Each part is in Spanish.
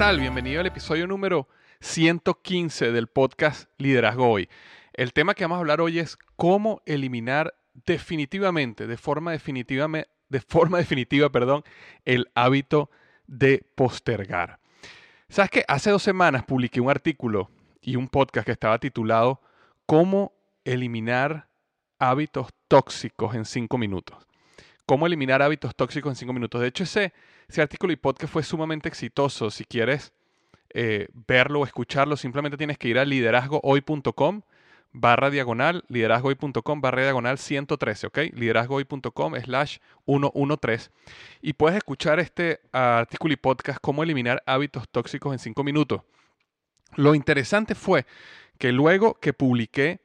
Tal? Bienvenido al episodio número 115 del podcast Liderazgo Hoy. El tema que vamos a hablar hoy es cómo eliminar definitivamente, de forma definitiva, de forma definitiva, perdón, el hábito de postergar. ¿Sabes que Hace dos semanas publiqué un artículo y un podcast que estaba titulado Cómo eliminar hábitos tóxicos en cinco minutos. Cómo eliminar hábitos tóxicos en cinco minutos. De hecho, ese ese artículo y podcast fue sumamente exitoso. Si quieres eh, verlo o escucharlo, simplemente tienes que ir a liderazgohoy.com barra diagonal, liderazgohoy.com barra diagonal 113, ¿ok? liderazgohoy.com slash 113. Y puedes escuchar este artículo y podcast, cómo eliminar hábitos tóxicos en 5 minutos. Lo interesante fue que luego que publiqué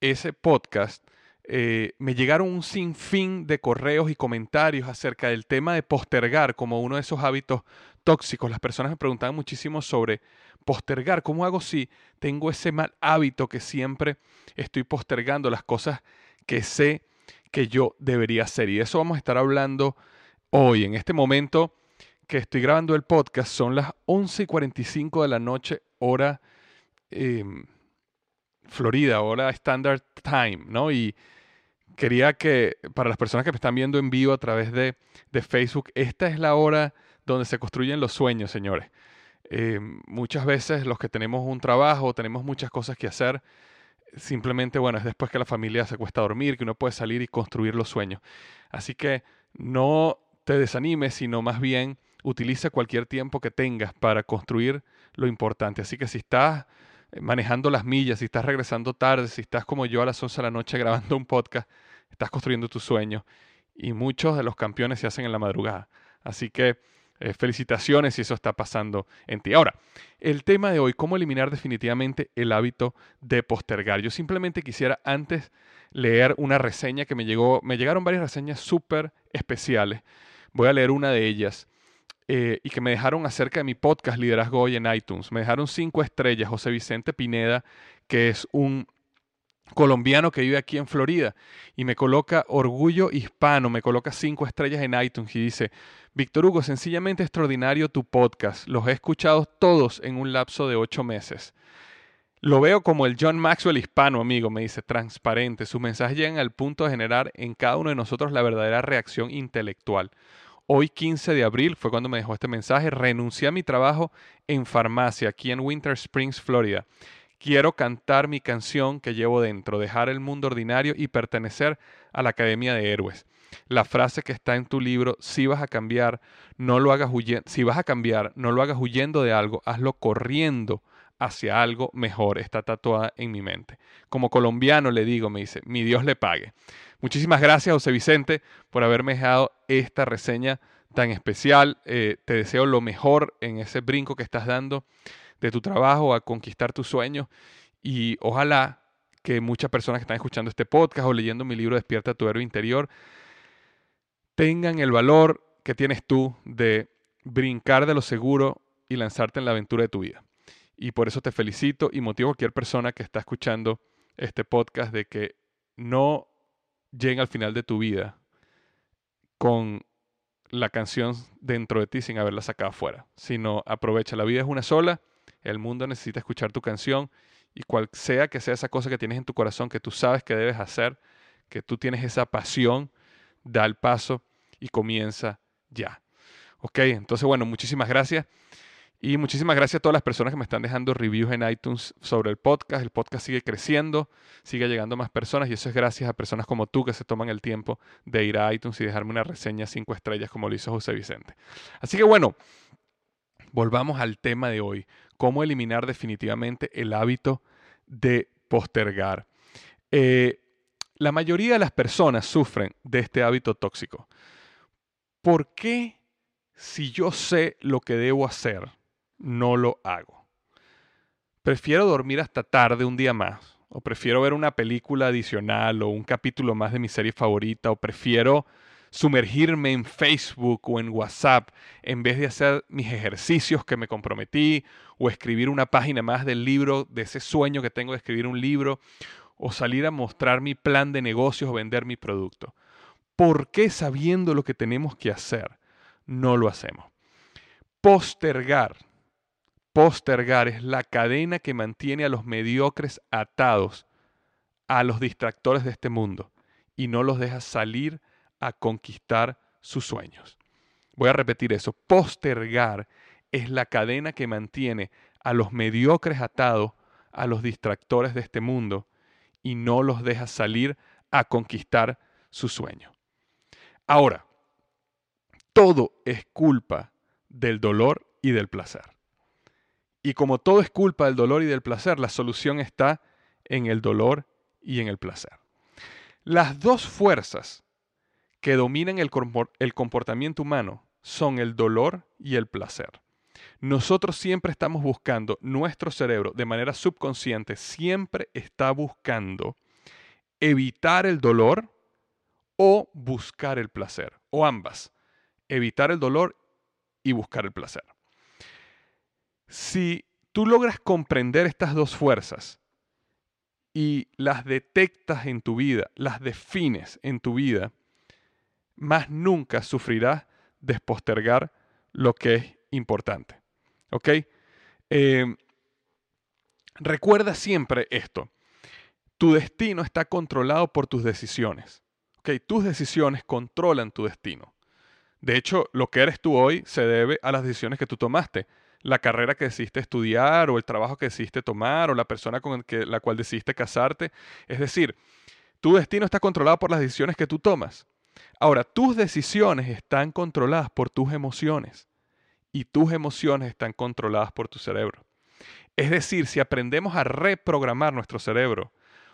ese podcast, eh, me llegaron un sinfín de correos y comentarios acerca del tema de postergar como uno de esos hábitos tóxicos. Las personas me preguntaban muchísimo sobre postergar. ¿Cómo hago si tengo ese mal hábito que siempre estoy postergando las cosas que sé que yo debería hacer? Y de eso vamos a estar hablando hoy. En este momento que estoy grabando el podcast son las 11 y 45 de la noche, hora em, Florida, hora Standard Time, ¿no? Y quería que, para las personas que me están viendo en vivo a través de, Facebook, esta es la hora donde se construyen los sueños, señores. Eh, muchas veces los que tenemos un trabajo, tenemos muchas cosas que hacer, simplemente, bueno, es después que la familia se cuesta dormir, que uno puede salir y construir los sueños. Así que no te desanimes, sino más bien utiliza cualquier tiempo que tengas para construir lo importante. Así que si estás manejando las millas, si estás regresando tarde, si estás como yo a las 11 de la noche grabando un podcast, estás construyendo tu sueño. Y muchos de los campeones se hacen en la madrugada. Así que eh, felicitaciones si eso está pasando en ti. Ahora, el tema de hoy, cómo eliminar definitivamente el hábito de postergar. Yo simplemente quisiera antes leer una reseña que me llegó, me llegaron varias reseñas súper especiales. Voy a leer una de ellas. Eh, y que me dejaron acerca de mi podcast Liderazgo Hoy en iTunes. Me dejaron cinco estrellas, José Vicente Pineda, que es un colombiano que vive aquí en Florida y me coloca orgullo hispano, me coloca cinco estrellas en iTunes y dice, Víctor Hugo, sencillamente extraordinario tu podcast, los he escuchado todos en un lapso de ocho meses. Lo veo como el John Maxwell hispano, amigo, me dice, transparente. Sus mensajes llegan al punto de generar en cada uno de nosotros la verdadera reacción intelectual. Hoy 15 de abril fue cuando me dejó este mensaje. Renuncié a mi trabajo en farmacia aquí en Winter Springs, Florida. Quiero cantar mi canción que llevo dentro, dejar el mundo ordinario y pertenecer a la Academia de Héroes. La frase que está en tu libro, si vas a cambiar, no lo hagas huyendo, si vas a cambiar, no lo hagas huyendo de algo, hazlo corriendo hacia algo mejor, está tatuada en mi mente. Como colombiano le digo, me dice, mi Dios le pague. Muchísimas gracias, José Vicente, por haberme dejado esta reseña tan especial. Eh, te deseo lo mejor en ese brinco que estás dando de tu trabajo a conquistar tus sueños y ojalá que muchas personas que están escuchando este podcast o leyendo mi libro Despierta tu héroe interior tengan el valor que tienes tú de brincar de lo seguro y lanzarte en la aventura de tu vida. Y por eso te felicito y motivo a cualquier persona que está escuchando este podcast de que no llegue al final de tu vida con la canción dentro de ti sin haberla sacado afuera, sino aprovecha, la vida es una sola, el mundo necesita escuchar tu canción y cual sea que sea esa cosa que tienes en tu corazón que tú sabes que debes hacer, que tú tienes esa pasión, da el paso y comienza ya. Ok, entonces bueno, muchísimas gracias. Y muchísimas gracias a todas las personas que me están dejando reviews en iTunes sobre el podcast. El podcast sigue creciendo, sigue llegando a más personas y eso es gracias a personas como tú que se toman el tiempo de ir a iTunes y dejarme una reseña cinco estrellas como lo hizo José Vicente. Así que bueno, volvamos al tema de hoy, cómo eliminar definitivamente el hábito de postergar. Eh, la mayoría de las personas sufren de este hábito tóxico. ¿Por qué si yo sé lo que debo hacer? No lo hago. Prefiero dormir hasta tarde un día más, o prefiero ver una película adicional o un capítulo más de mi serie favorita, o prefiero sumergirme en Facebook o en WhatsApp en vez de hacer mis ejercicios que me comprometí, o escribir una página más del libro, de ese sueño que tengo de escribir un libro, o salir a mostrar mi plan de negocios o vender mi producto. ¿Por qué sabiendo lo que tenemos que hacer no lo hacemos? Postergar Postergar es la cadena que mantiene a los mediocres atados a los distractores de este mundo y no los deja salir a conquistar sus sueños. Voy a repetir eso. Postergar es la cadena que mantiene a los mediocres atados a los distractores de este mundo y no los deja salir a conquistar su sueño. Ahora, todo es culpa del dolor y del placer. Y como todo es culpa del dolor y del placer, la solución está en el dolor y en el placer. Las dos fuerzas que dominan el, comportamiento humano son el dolor y el placer. Nosotros siempre estamos buscando, nuestro cerebro de manera subconsciente siempre está buscando evitar el dolor o buscar el placer, o ambas, evitar el dolor y buscar el placer. Si tú logras comprender estas dos fuerzas y las detectas en tu vida, las defines en tu vida, más nunca sufrirás de postergar lo que es importante. Em, recuerda siempre esto. Tu destino está controlado por tus decisiones. ¿Ok? Tus decisiones controlan tu destino. De hecho, lo que eres tú hoy se debe a las decisiones que tú tomaste la carrera que decidiste estudiar o el trabajo que decidiste tomar o la persona con la cual decidiste casarte. Es decir, tu destino está controlado por las decisiones que tú tomas. Ahora, tus decisiones están controladas por tus emociones y tus emociones están controladas por tu cerebro. Es decir, si aprendemos a reprogramar nuestro cerebro,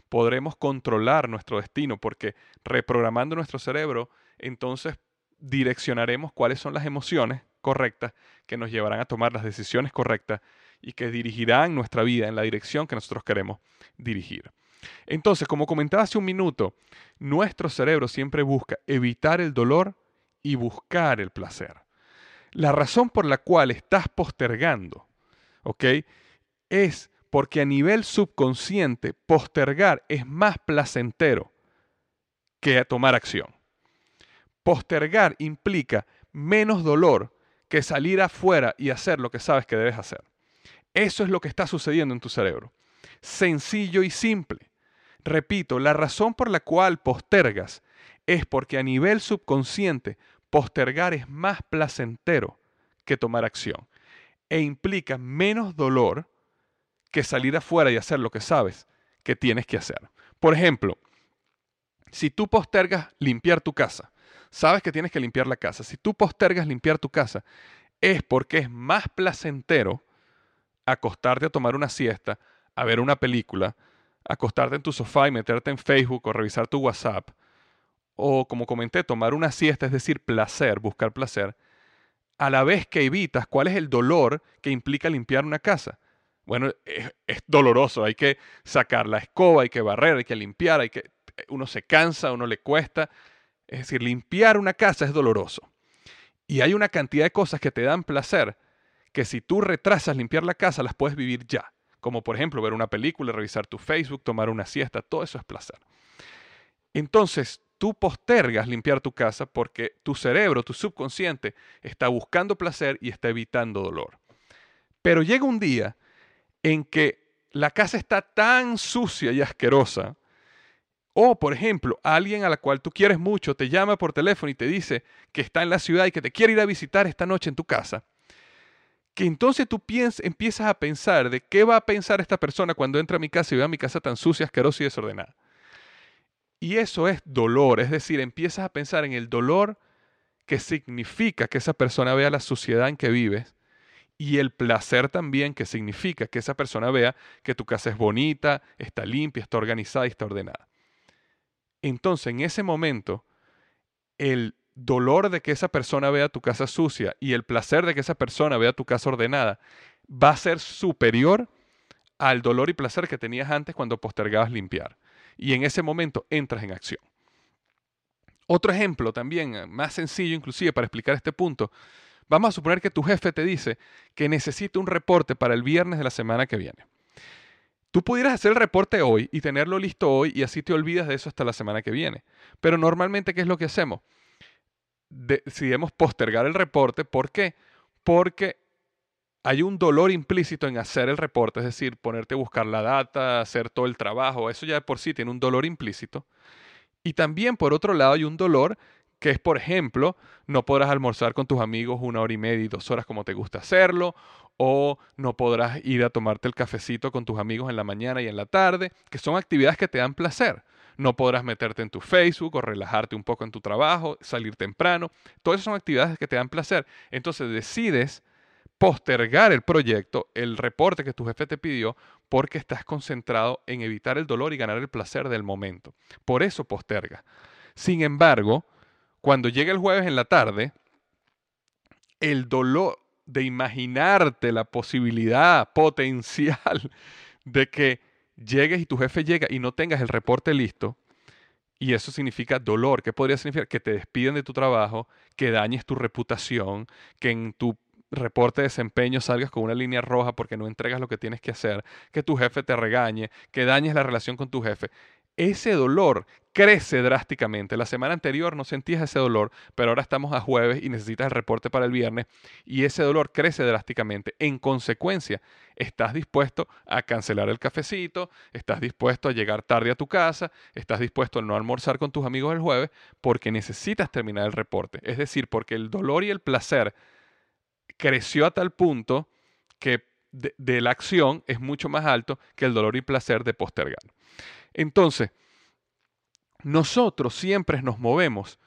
podremos controlar nuestro destino porque reprogramando nuestro cerebro, entonces direccionaremos cuáles son las emociones correctas que nos llevarán a tomar las decisiones correctas y que dirigirán nuestra vida en la dirección que nosotros queremos dirigir. Entonces, como comentaba hace un minuto, nuestro cerebro siempre busca evitar el dolor y buscar el placer. La razón por la cual estás postergando, ¿ok? Es porque a nivel subconsciente postergar es más placentero que tomar acción. Postergar implica menos dolor que salir afuera y hacer lo que sabes que debes hacer. Eso es lo que está sucediendo en tu cerebro. Sencillo y simple. Repito, la razón por la cual postergas es porque a nivel subconsciente postergar es más placentero que tomar acción e implica menos dolor que salir afuera y hacer lo que sabes que tienes que hacer. Por ejemplo, si tú postergas limpiar tu casa, sabes que tienes que limpiar la casa. Si tú postergas limpiar tu casa, es porque es más placentero acostarte a tomar una siesta, a ver una película, acostarte en tu sofá y meterte en Facebook o revisar tu WhatsApp, o como comenté, tomar una siesta, es decir, placer, buscar placer, a la vez que evitas cuál es el dolor que implica limpiar una casa. Bueno, es, es, doloroso, hay que sacar la escoba, hay que barrer, hay que limpiar, hay que, uno se cansa, uno le cuesta. Es decir, limpiar una casa es doloroso. Y hay una cantidad de cosas que te dan placer que si tú retrasas limpiar la casa, las puedes vivir ya. Como por ejemplo ver una película, revisar tu Facebook, tomar una siesta, todo eso es placer. Entonces, tú postergas limpiar tu casa porque tu cerebro, tu subconsciente, está buscando placer y está evitando dolor. Pero llega un día en que la casa está tan sucia y asquerosa, o por ejemplo, alguien a la cual tú quieres mucho te llama por teléfono y te dice que está en la ciudad y que te quiere ir a visitar esta noche en tu casa, que entonces tú empiezas a pensar de qué va a pensar esta persona cuando entra a mi casa y ve a mi casa tan sucia, asquerosa y desordenada. Y eso es dolor, es decir, empiezas a pensar en el dolor que significa que esa persona vea la suciedad en que vives y el placer también que significa que esa persona vea que tu casa es bonita, está limpia, está organizada y está ordenada. Entonces, en ese momento, el dolor de que esa persona vea tu casa sucia y el placer de que esa persona vea tu casa ordenada va a ser superior al dolor y placer que tenías antes cuando postergabas limpiar y en ese momento entras en acción. Otro ejemplo también, eh, más sencillo inclusive para explicar este punto, vamos a suponer que tu jefe te dice que necesita un reporte para el viernes de la semana que viene. Tú pudieras hacer el reporte hoy y tenerlo listo hoy y así te olvidas de eso hasta la semana que viene. Pero normalmente, ¿qué es lo que hacemos? decidimos postergar el reporte. ¿Por qué? Porque hay un dolor implícito en hacer el reporte, es decir, ponerte a buscar la data, hacer todo el trabajo, eso ya de por sí tiene un dolor implícito. Y también, por otro lado, hay un dolor que es, por ejemplo, no podrás almorzar con tus amigos una hora y media y dos horas como te gusta hacerlo, o no podrás ir a tomarte el cafecito con tus amigos en la mañana y en la tarde, que son actividades que te dan placer. No podrás meterte en tu Facebook o relajarte un poco en tu trabajo, salir temprano. Todas esas son actividades que te dan placer. Entonces decides postergar el proyecto, el reporte que tu jefe te pidió, porque estás concentrado en evitar el dolor y ganar el placer del momento. Por eso posterga. Sin embargo, cuando llega el jueves en la tarde, el dolor de imaginarte la posibilidad potencial de que llegues y tu jefe llega y no tengas el reporte listo, y eso significa dolor. ¿Qué podría significar? Que te despiden de tu trabajo, que dañes tu reputación, que en tu reporte de desempeño salgas con una línea roja porque no entregas lo que tienes que hacer, que tu jefe te regañe, que dañes la relación con tu jefe. Ese dolor crece drásticamente. La semana anterior no sentías ese dolor, pero ahora estamos a jueves y necesitas el reporte para el viernes y ese dolor crece drásticamente. En consecuencia, estás dispuesto a cancelar el cafecito, estás dispuesto a llegar tarde a tu casa, estás dispuesto a no almorzar con tus amigos el jueves porque necesitas terminar el reporte. Es decir, porque el dolor y el placer creció a tal punto que de, la acción es mucho más alto que el dolor y placer de postergar. Entonces, nosotros siempre nos movemos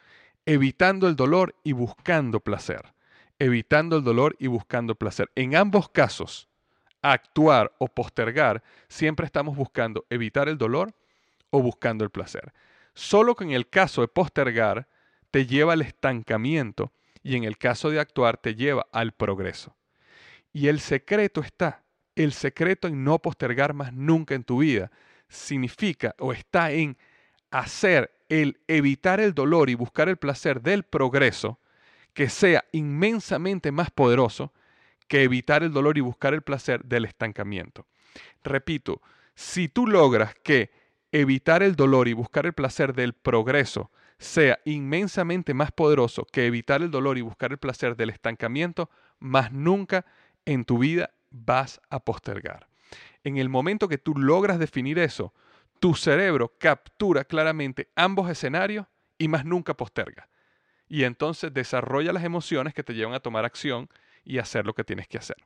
evitando el dolor y buscando placer. Evitando el dolor y buscando placer. En ambos casos, actuar o postergar, siempre estamos buscando evitar el dolor o buscando el placer. Solo que en el caso de postergar, te lleva al estancamiento y en el caso de actuar te lleva al progreso. Y el secreto está, el secreto en no postergar más nunca en tu vida, significa o está en hacer el evitar el dolor y buscar el placer del progreso que sea inmensamente más poderoso que evitar el dolor y buscar el placer del estancamiento. Repito, si tú logras que evitar el dolor y buscar el placer del progreso sea inmensamente más poderoso que evitar el dolor y buscar el placer del estancamiento, más nunca en tu vida vas a postergar. En el momento que tú logras definir eso, tu cerebro captura claramente ambos escenarios y más nunca posterga. Y entonces desarrolla las emociones que te llevan a tomar acción y hacer lo que tienes que hacer.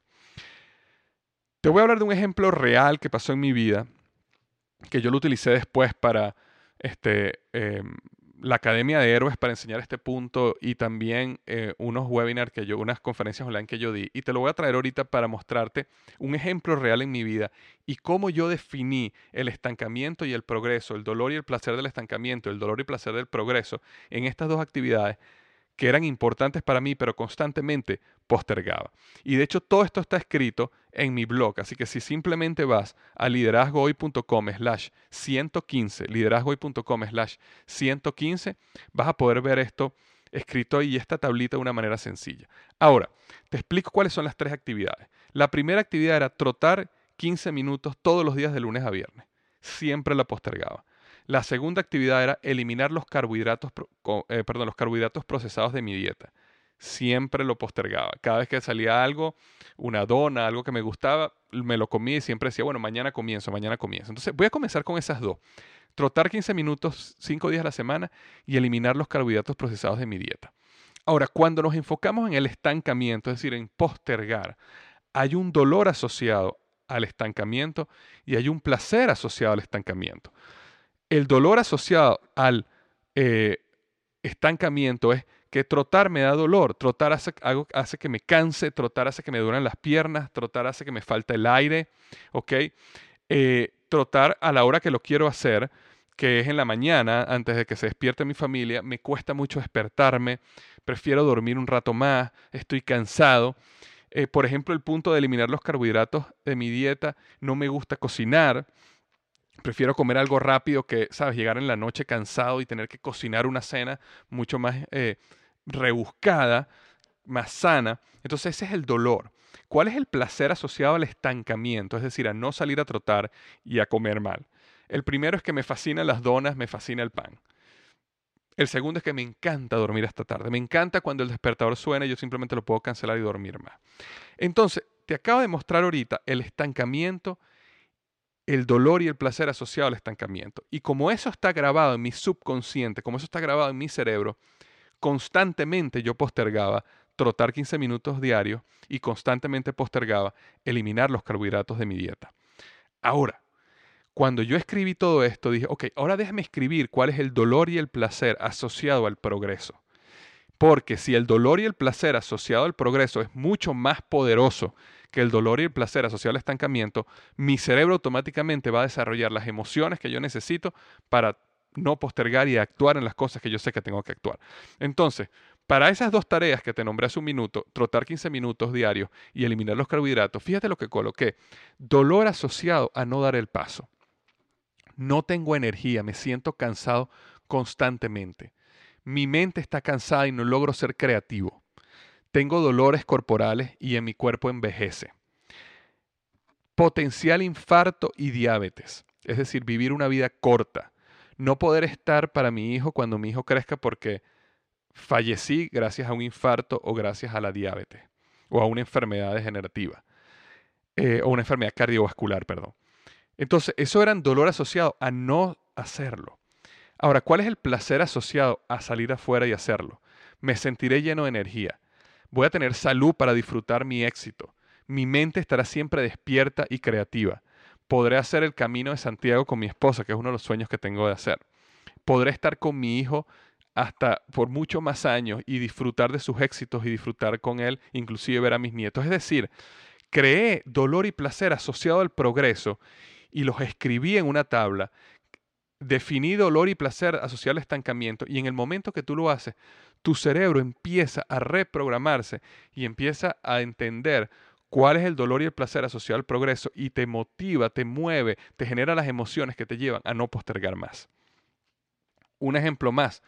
Te voy a hablar de un ejemplo real que pasó en mi vida, que yo lo utilicé después para este, em, la Academia de Héroes para enseñar este punto y también eh, unos webinars que yo, unas conferencias online que yo di. Y te lo voy a traer ahorita para mostrarte un ejemplo real en mi vida y cómo yo definí el estancamiento y el progreso, el dolor y el placer del estancamiento, el dolor y placer del progreso en estas dos actividades que eran importantes para mí, pero constantemente postergaba. Y de hecho todo esto está escrito en mi blog, así que si simplemente vas a liderazgohoy.com slash 115, liderazgohoy.com slash 115, vas a poder ver esto escrito ahí, esta tablita de una manera sencilla. Ahora, te explico cuáles son las tres actividades. La primera actividad era trotar 15 minutos todos los días de lunes a viernes. Siempre la postergaba. La segunda actividad era eliminar los carbohidratos, eh, los carbohidratos procesados de mi dieta. Siempre lo postergaba. Cada vez que salía algo, una dona, algo que me gustaba, me lo comía y siempre decía, bueno, mañana comienzo, mañana comienzo. Entonces voy a comenzar con esas dos. Trotar 15 minutos, 5 días a la semana y eliminar los carbohidratos procesados de mi dieta. Ahora, cuando nos enfocamos en el estancamiento, es decir, en postergar, hay un dolor asociado al estancamiento y hay un placer asociado al estancamiento. El dolor asociado al eh, estancamiento es que trotar me da dolor, trotar hace, que me canse, trotar hace que me duran las piernas, trotar hace que me falta el aire, ¿ok? Eh, trotar a la hora que lo quiero hacer, que es en la mañana, antes de que se despierte mi familia, me cuesta mucho despertarme, prefiero dormir un rato más, estoy cansado. Eh, por ejemplo, el punto de eliminar los carbohidratos de mi dieta, no me gusta cocinar, prefiero comer algo rápido que, sabes, llegar en la noche cansado y tener que cocinar una cena mucho más eh, rebuscada, más sana. Entonces ese es el dolor. ¿Cuál es el placer asociado al estancamiento? Es decir, a no salir a trotar y a comer mal. El primero es que me fascinan las donas, me fascina el pan. El segundo es que me encanta dormir hasta tarde. Me encanta cuando el despertador suena y yo simplemente lo puedo cancelar y dormir más. Entonces, te acabo de mostrar ahorita el estancamiento el dolor y el placer asociado al estancamiento. Y como eso está grabado en mi subconsciente, como eso está grabado en mi cerebro, constantemente yo postergaba trotar 15 minutos diarios y constantemente postergaba eliminar los carbohidratos de mi dieta. Ahora, cuando yo escribí todo esto, dije, ok, ahora déjame escribir cuál es el dolor y el placer asociado al progreso. Porque si el dolor y el placer asociado al progreso es mucho más poderoso que el dolor y el placer asociado al estancamiento, mi cerebro automáticamente va a desarrollar las emociones que yo necesito para no postergar y actuar en las cosas que yo sé que tengo que actuar. Entonces, para esas dos tareas que te nombré hace un minuto, trotar 15 minutos diarios y eliminar los carbohidratos, fíjate lo que coloqué. Dolor asociado a no dar el paso. No tengo energía, me siento cansado constantemente. Mi mente está cansada y no logro ser creativo. Tengo dolores corporales y en mi cuerpo envejece. Potencial infarto y diabetes, es decir, vivir una vida corta. No poder estar para mi hijo cuando mi hijo crezca porque fallecí gracias a un infarto o gracias a la diabetes o a una enfermedad degenerativa eh, o una enfermedad cardiovascular, perdón. Entonces, eso eran dolor asociado a no hacerlo. Ahora, ¿cuál es el placer asociado a salir afuera y hacerlo? Me sentiré lleno de energía. Voy a tener salud para disfrutar mi éxito. Mi mente estará siempre despierta y creativa. Podré hacer el camino de Santiago con mi esposa, que es uno de los sueños que tengo de hacer. Podré estar con mi hijo hasta por mucho más años y disfrutar de sus éxitos y disfrutar con él, inclusive ver a mis nietos. Es decir, creé dolor y placer asociado al progreso y los escribí en una tabla. Definí dolor y placer asociado al estancamiento y en el momento que tú lo haces, tu cerebro empieza a reprogramarse y empieza a entender cuál es el dolor y el placer asociado al progreso y te motiva, te mueve, te genera las emociones que te llevan a no postergar más. Un ejemplo más,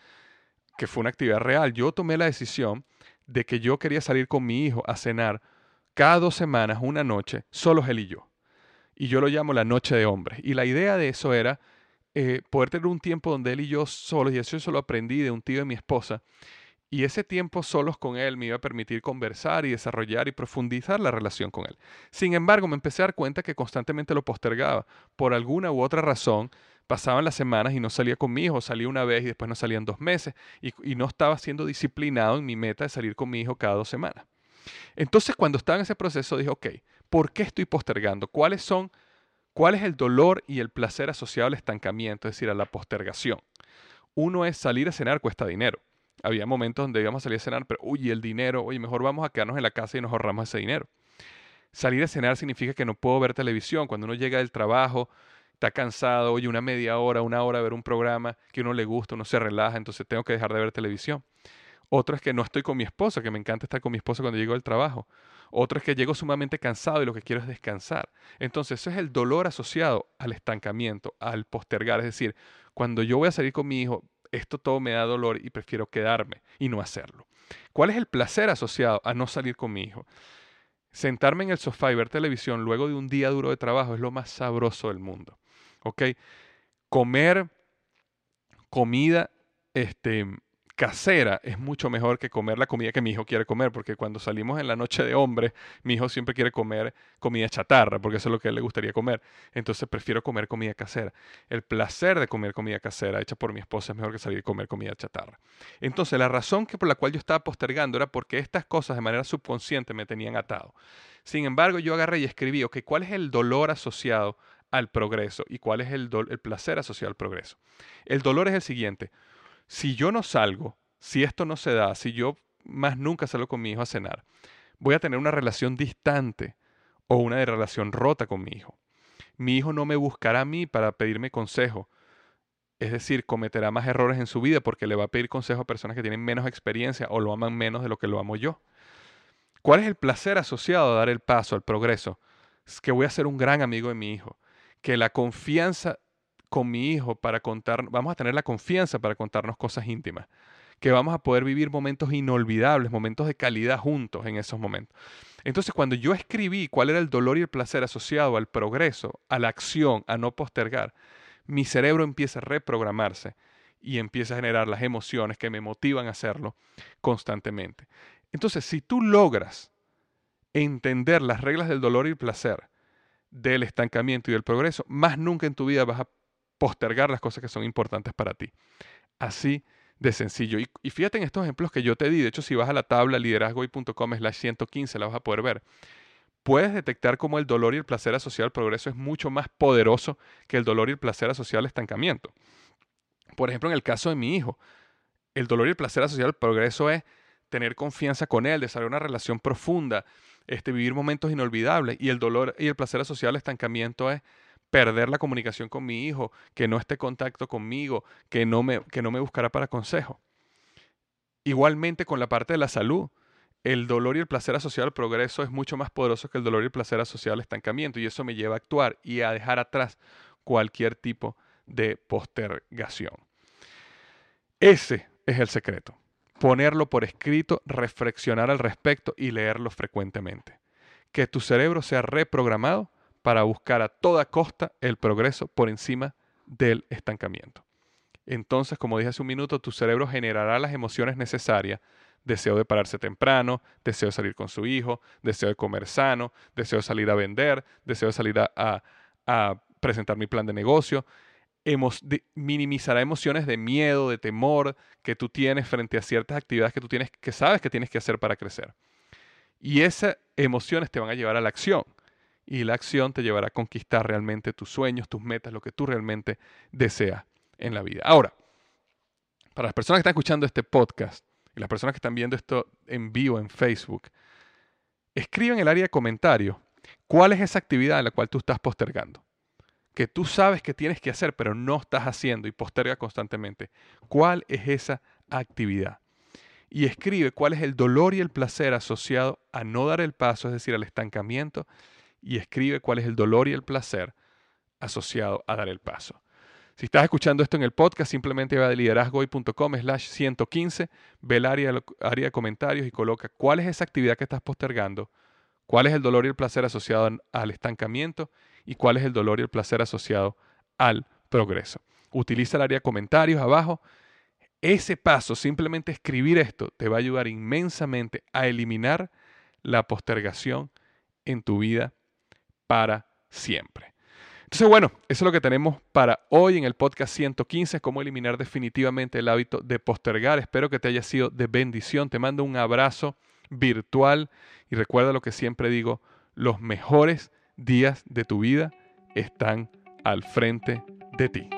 que fue una actividad real, yo tomé la decisión de que yo quería salir con mi hijo a cenar cada dos semanas, una noche, solo él y yo. Y yo lo llamo la noche de hombres. Y la idea de eso era eh, poder tener un tiempo donde él y yo solos, y eso yo lo aprendí de un tío de mi esposa, y ese tiempo solos con él me iba a permitir conversar y desarrollar y profundizar la relación con él. Sin embargo, me empecé a dar cuenta que constantemente lo postergaba. Por alguna u otra razón, pasaban las semanas y no salía con mi hijo, salía una vez y después no salían dos meses, y, y no estaba siendo disciplinado en mi meta de salir con mi hijo cada dos semanas. Entonces, cuando estaba en ese proceso, dije, ok, ¿por qué estoy postergando? ¿Cuáles son, cuál es el dolor y el placer asociado al estancamiento, es decir, a la postergación? Uno es salir a cenar cuesta dinero había momentos donde íbamos a salir a cenar, pero uy, el dinero, oye, mejor vamos a quedarnos en la casa y nos ahorramos ese dinero. Salir a cenar significa que no puedo ver televisión. Cuando uno llega del trabajo, está cansado, oye, una media hora, una hora a ver un programa que uno le gusta, uno se relaja, entonces tengo que dejar de ver televisión. Otro es que no estoy con mi esposa, que me encanta estar con mi esposa cuando llego del trabajo. Otro es que llego sumamente cansado y lo que quiero es descansar. Entonces, eso es el dolor asociado al estancamiento, al postergar. Es decir, cuando yo voy a salir con mi hijo, esto todo me da dolor y prefiero quedarme y no hacerlo. ¿Cuál es el placer asociado a no salir con mi hijo? Sentarme en el sofá y ver televisión luego de un día duro de trabajo es lo más sabroso del mundo. ¿Ok? Comer comida este, casera es mucho mejor que comer la comida que mi hijo quiere comer, porque cuando salimos en la noche de hombre, mi hijo siempre quiere comer comida chatarra, porque eso es lo que él le gustaría comer. Entonces prefiero comer comida casera. El placer de comer comida casera hecha por mi esposa es mejor que salir a comer comida chatarra. Entonces la razón que por la cual yo estaba postergando era porque estas cosas de manera subconsciente me tenían atado. Sin embargo, yo agarré y escribí, ok, ¿cuál es el dolor asociado al progreso y cuál es el, el placer asociado al progreso? El dolor es el siguiente si yo no salgo, si esto no se da, si yo más nunca salgo con mi hijo a cenar, voy a tener una relación distante o una relación rota con mi hijo. Mi hijo no me buscará a mí para pedirme consejo. Es decir, cometerá más errores en su vida porque le va a pedir consejo a personas que tienen menos experiencia o lo aman menos de lo que lo amo yo. ¿Cuál es el placer asociado a dar el paso al progreso? Es que voy a ser un gran amigo de mi hijo, que la confianza con mi hijo para contar, vamos a tener la confianza para contarnos cosas íntimas, que vamos a poder vivir momentos inolvidables, momentos de calidad juntos en esos momentos. Entonces, cuando yo escribí cuál era el dolor y el placer asociado al progreso, a la acción, a no postergar, mi cerebro empieza a reprogramarse y empieza a generar las emociones que me motivan a hacerlo constantemente. Entonces, si tú logras entender las reglas del dolor y el placer, del estancamiento y del progreso, más nunca en tu vida vas a postergar las cosas que son importantes para ti. Así de sencillo. Y, fíjate en estos ejemplos que yo te di. De hecho, si vas a la tabla liderazgoy.com slash 115, la vas a poder ver. Puedes detectar cómo el dolor y el placer asociado al progreso es mucho más poderoso que el dolor y el placer asociado al estancamiento. Por ejemplo, en el caso de mi hijo, el dolor y el placer asociado al progreso es tener confianza con él, desarrollar una relación profunda, este, vivir momentos inolvidables. Y el dolor y el placer asociado al estancamiento es perder la comunicación con mi hijo, que no esté en contacto conmigo, que no me, que no me buscará para consejo. Igualmente con la parte de la salud, el dolor y el placer asociado al progreso es mucho más poderoso que el dolor y el placer asociado al estancamiento y eso me lleva a actuar y a dejar atrás cualquier tipo de postergación. Ese es el secreto. Ponerlo por escrito, reflexionar al respecto y leerlo frecuentemente. Que tu cerebro sea reprogramado para buscar a toda costa el progreso por encima del estancamiento. Entonces, como dije hace un minuto, tu cerebro generará las emociones necesarias, deseo de pararse temprano, deseo de salir con su hijo, deseo de comer sano, deseo de salir a vender, deseo de salir a, presentar mi plan de negocio. minimizará emociones de miedo, de temor que tú tienes frente a ciertas actividades que tú tienes, que sabes que tienes que hacer para crecer. Y esas emociones te van a llevar a la acción y la acción te llevará a conquistar realmente tus sueños, tus metas, lo que tú realmente deseas en la vida. Ahora, para las personas que están escuchando este podcast y las personas que están viendo esto en vivo en Facebook, escribe en el área de comentarios cuál es esa actividad en la cual tú estás postergando. Que tú sabes que tienes que hacer, pero no estás haciendo y posterga constantemente. ¿Cuál es esa actividad? Y escribe cuál es el dolor y el placer asociado a no dar el paso, es decir, al estancamiento y escribe cuál es el dolor y el placer asociado a dar el paso. Si estás escuchando esto en el podcast, simplemente va a liderazgoy.com slash 115, ve el área, de comentarios y coloca cuál es esa actividad que estás postergando, cuál es el dolor y el placer asociado al estancamiento y cuál es el dolor y el placer asociado al progreso. Utiliza el área de comentarios abajo. Ese paso, simplemente escribir esto, te va a ayudar inmensamente a eliminar la postergación en tu vida para siempre. Entonces, bueno, eso es lo que tenemos para hoy en el podcast 115, cómo eliminar definitivamente el hábito de postergar. Espero que te haya sido de bendición. Te mando un abrazo virtual y recuerda lo que siempre digo, los mejores días de tu vida están al frente de ti.